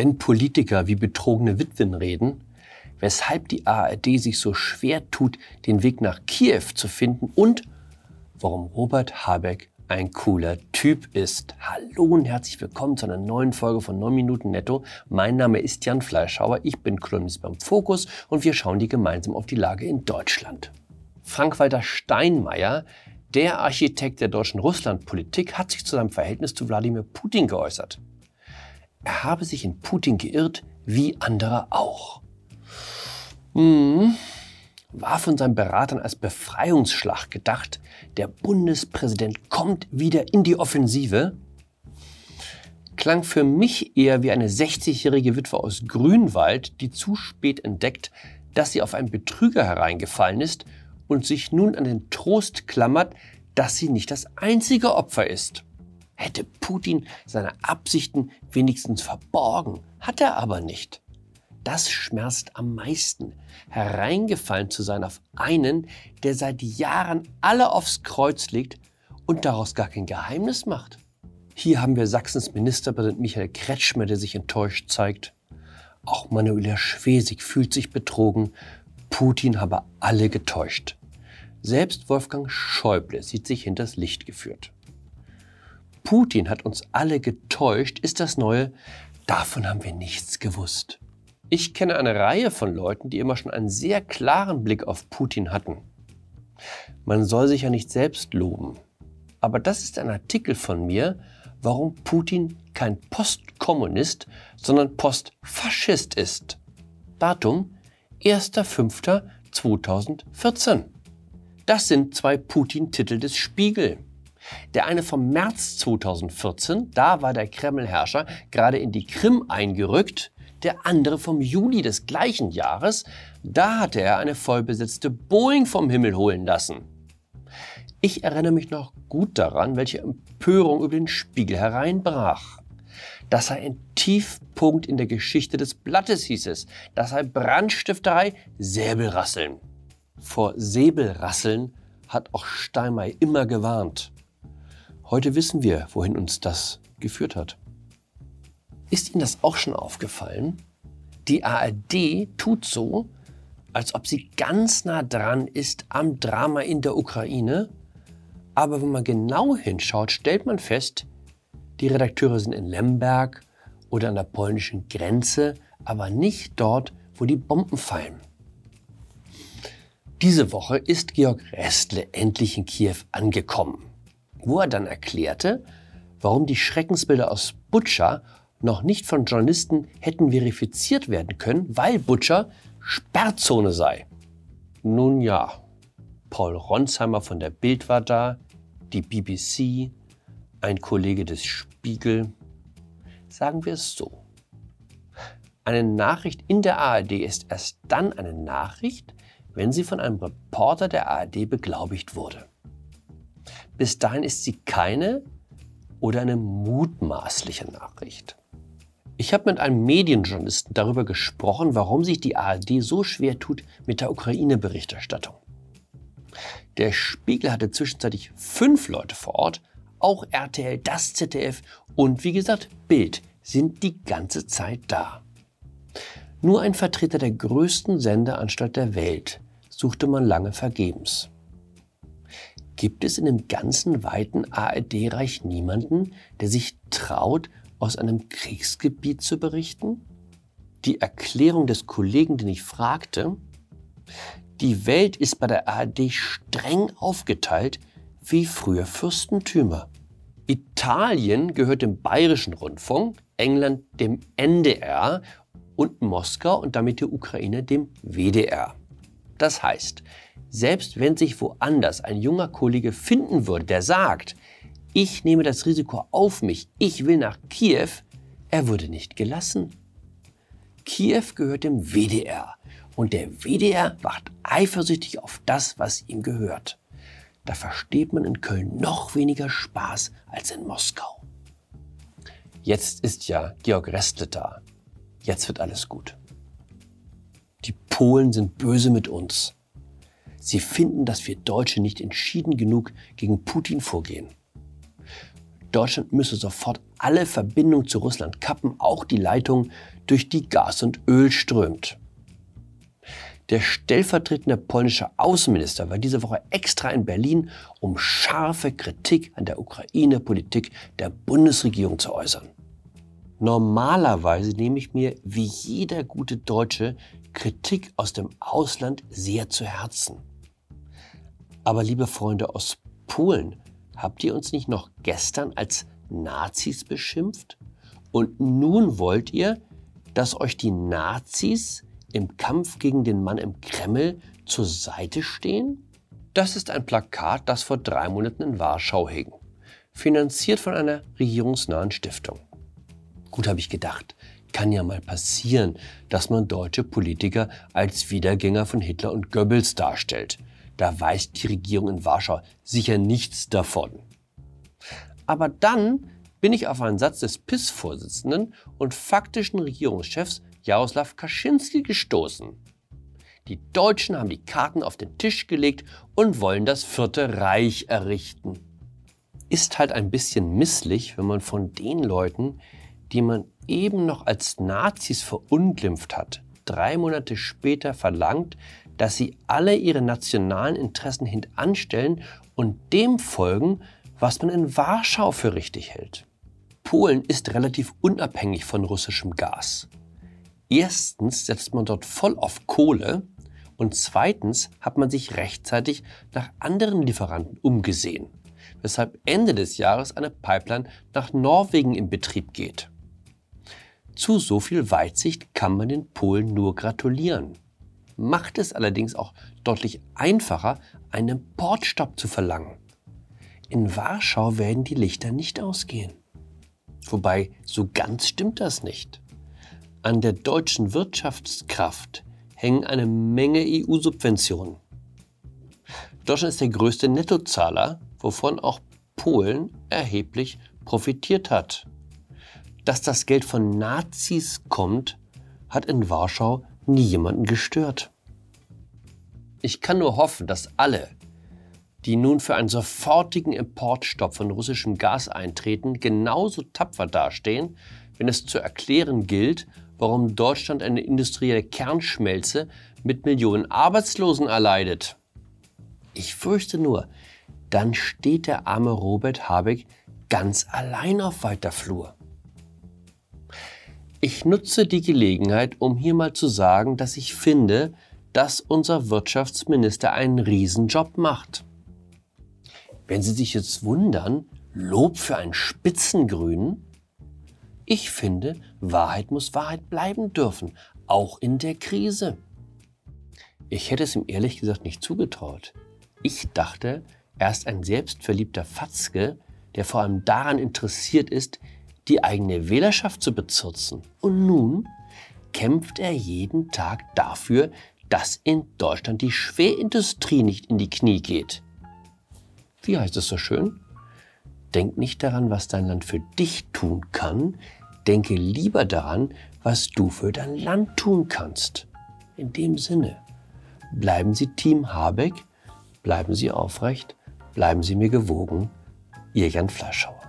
wenn Politiker wie betrogene Witwen reden, weshalb die ARD sich so schwer tut, den Weg nach Kiew zu finden und warum Robert Habeck ein cooler Typ ist. Hallo und herzlich willkommen zu einer neuen Folge von 9 Minuten Netto. Mein Name ist Jan Fleischhauer, ich bin Kolumnist beim Fokus und wir schauen die gemeinsam auf die Lage in Deutschland. Frank-Walter Steinmeier, der Architekt der deutschen Russlandpolitik, hat sich zu seinem Verhältnis zu Wladimir Putin geäußert. Er habe sich in Putin geirrt, wie andere auch. Hm, war von seinen Beratern als Befreiungsschlag gedacht. Der Bundespräsident kommt wieder in die Offensive. Klang für mich eher wie eine 60-jährige Witwe aus Grünwald, die zu spät entdeckt, dass sie auf einen Betrüger hereingefallen ist und sich nun an den Trost klammert, dass sie nicht das einzige Opfer ist. Hätte Putin seine Absichten wenigstens verborgen, hat er aber nicht. Das schmerzt am meisten, hereingefallen zu sein auf einen, der seit Jahren alle aufs Kreuz legt und daraus gar kein Geheimnis macht. Hier haben wir Sachsens Ministerpräsident Michael Kretschmer, der sich enttäuscht zeigt. Auch Manuela Schwesig fühlt sich betrogen. Putin habe alle getäuscht. Selbst Wolfgang Schäuble sieht sich hinters Licht geführt. Putin hat uns alle getäuscht, ist das Neue. Davon haben wir nichts gewusst. Ich kenne eine Reihe von Leuten, die immer schon einen sehr klaren Blick auf Putin hatten. Man soll sich ja nicht selbst loben. Aber das ist ein Artikel von mir, warum Putin kein Postkommunist, sondern Postfaschist ist. Datum 1.5.2014. Das sind zwei Putin-Titel des Spiegel. Der eine vom März 2014, da war der Kreml-Herrscher gerade in die Krim eingerückt. Der andere vom Juli des gleichen Jahres, da hatte er eine vollbesetzte Boeing vom Himmel holen lassen. Ich erinnere mich noch gut daran, welche Empörung über den Spiegel hereinbrach. Das sei ein Tiefpunkt in der Geschichte des Blattes, hieß es. Das sei Brandstifterei, Säbelrasseln. Vor Säbelrasseln hat auch Steinmeier immer gewarnt. Heute wissen wir, wohin uns das geführt hat. Ist Ihnen das auch schon aufgefallen? Die ARD tut so, als ob sie ganz nah dran ist am Drama in der Ukraine. Aber wenn man genau hinschaut, stellt man fest, die Redakteure sind in Lemberg oder an der polnischen Grenze, aber nicht dort, wo die Bomben fallen. Diese Woche ist Georg Restle endlich in Kiew angekommen wo er dann erklärte, warum die Schreckensbilder aus Butcher noch nicht von Journalisten hätten verifiziert werden können, weil Butcher Sperrzone sei. Nun ja, Paul Ronsheimer von der Bild war da, die BBC, ein Kollege des Spiegel. Sagen wir es so. Eine Nachricht in der ARD ist erst dann eine Nachricht, wenn sie von einem Reporter der ARD beglaubigt wurde. Bis dahin ist sie keine oder eine mutmaßliche Nachricht. Ich habe mit einem Medienjournalisten darüber gesprochen, warum sich die ARD so schwer tut mit der Ukraine-Berichterstattung. Der Spiegel hatte zwischenzeitlich fünf Leute vor Ort, auch RTL, das ZDF und wie gesagt Bild sind die ganze Zeit da. Nur ein Vertreter der größten Sendeanstalt der Welt suchte man lange vergebens. Gibt es in dem ganzen weiten ARD-Reich niemanden, der sich traut, aus einem Kriegsgebiet zu berichten? Die Erklärung des Kollegen, den ich fragte, die Welt ist bei der ARD streng aufgeteilt wie früher Fürstentümer. Italien gehört dem Bayerischen Rundfunk, England dem NDR und Moskau und damit die Ukraine dem WDR. Das heißt, selbst wenn sich woanders ein junger Kollege finden würde, der sagt, ich nehme das Risiko auf mich, ich will nach Kiew, er würde nicht gelassen. Kiew gehört dem WDR und der WDR wacht eifersüchtig auf das, was ihm gehört. Da versteht man in Köln noch weniger Spaß als in Moskau. Jetzt ist ja Georg Restle da. Jetzt wird alles gut. Die Polen sind böse mit uns. Sie finden, dass wir Deutsche nicht entschieden genug gegen Putin vorgehen. Deutschland müsse sofort alle Verbindungen zu Russland kappen, auch die Leitung, durch die Gas und Öl strömt. Der stellvertretende polnische Außenminister war diese Woche extra in Berlin, um scharfe Kritik an der Ukraine-Politik der Bundesregierung zu äußern. Normalerweise nehme ich mir wie jeder gute Deutsche Kritik aus dem Ausland sehr zu Herzen. Aber liebe Freunde aus Polen, habt ihr uns nicht noch gestern als Nazis beschimpft? Und nun wollt ihr, dass euch die Nazis im Kampf gegen den Mann im Kreml zur Seite stehen? Das ist ein Plakat, das vor drei Monaten in Warschau hing, finanziert von einer regierungsnahen Stiftung. Gut, habe ich gedacht, kann ja mal passieren, dass man deutsche Politiker als Wiedergänger von Hitler und Goebbels darstellt. Da weiß die Regierung in Warschau sicher nichts davon. Aber dann bin ich auf einen Satz des PIS-Vorsitzenden und faktischen Regierungschefs Jaroslaw Kaczynski gestoßen. Die Deutschen haben die Karten auf den Tisch gelegt und wollen das Vierte Reich errichten. Ist halt ein bisschen misslich, wenn man von den Leuten, die man eben noch als Nazis verunglimpft hat, drei Monate später verlangt, dass sie alle ihre nationalen Interessen hintanstellen und dem folgen, was man in Warschau für richtig hält. Polen ist relativ unabhängig von russischem Gas. Erstens setzt man dort voll auf Kohle und zweitens hat man sich rechtzeitig nach anderen Lieferanten umgesehen, weshalb Ende des Jahres eine Pipeline nach Norwegen in Betrieb geht. Zu so viel Weitsicht kann man den Polen nur gratulieren. Macht es allerdings auch deutlich einfacher, einen Portstopp zu verlangen. In Warschau werden die Lichter nicht ausgehen. Wobei, so ganz stimmt das nicht. An der deutschen Wirtschaftskraft hängen eine Menge EU-Subventionen. Deutschland ist der größte Nettozahler, wovon auch Polen erheblich profitiert hat. Dass das Geld von Nazis kommt, hat in Warschau nie jemanden gestört. Ich kann nur hoffen, dass alle, die nun für einen sofortigen Importstopp von russischem Gas eintreten, genauso tapfer dastehen, wenn es zu erklären gilt, warum Deutschland eine industrielle Kernschmelze mit Millionen Arbeitslosen erleidet. Ich fürchte nur, dann steht der arme Robert Habeck ganz allein auf weiter Flur. Ich nutze die Gelegenheit, um hier mal zu sagen, dass ich finde, dass unser Wirtschaftsminister einen Riesenjob macht. Wenn Sie sich jetzt wundern, Lob für einen Spitzengrünen? Ich finde, Wahrheit muss Wahrheit bleiben dürfen, auch in der Krise. Ich hätte es ihm ehrlich gesagt nicht zugetraut. Ich dachte, er ist ein selbstverliebter Fatzke, der vor allem daran interessiert ist, die eigene Wählerschaft zu bezirzen. Und nun kämpft er jeden Tag dafür, dass in Deutschland die Schwerindustrie nicht in die Knie geht. Wie heißt es so schön? Denk nicht daran, was dein Land für dich tun kann, denke lieber daran, was du für dein Land tun kannst. In dem Sinne, bleiben Sie Team Habeck, bleiben Sie aufrecht, bleiben Sie mir gewogen. Ihr Jan Fleischhauer.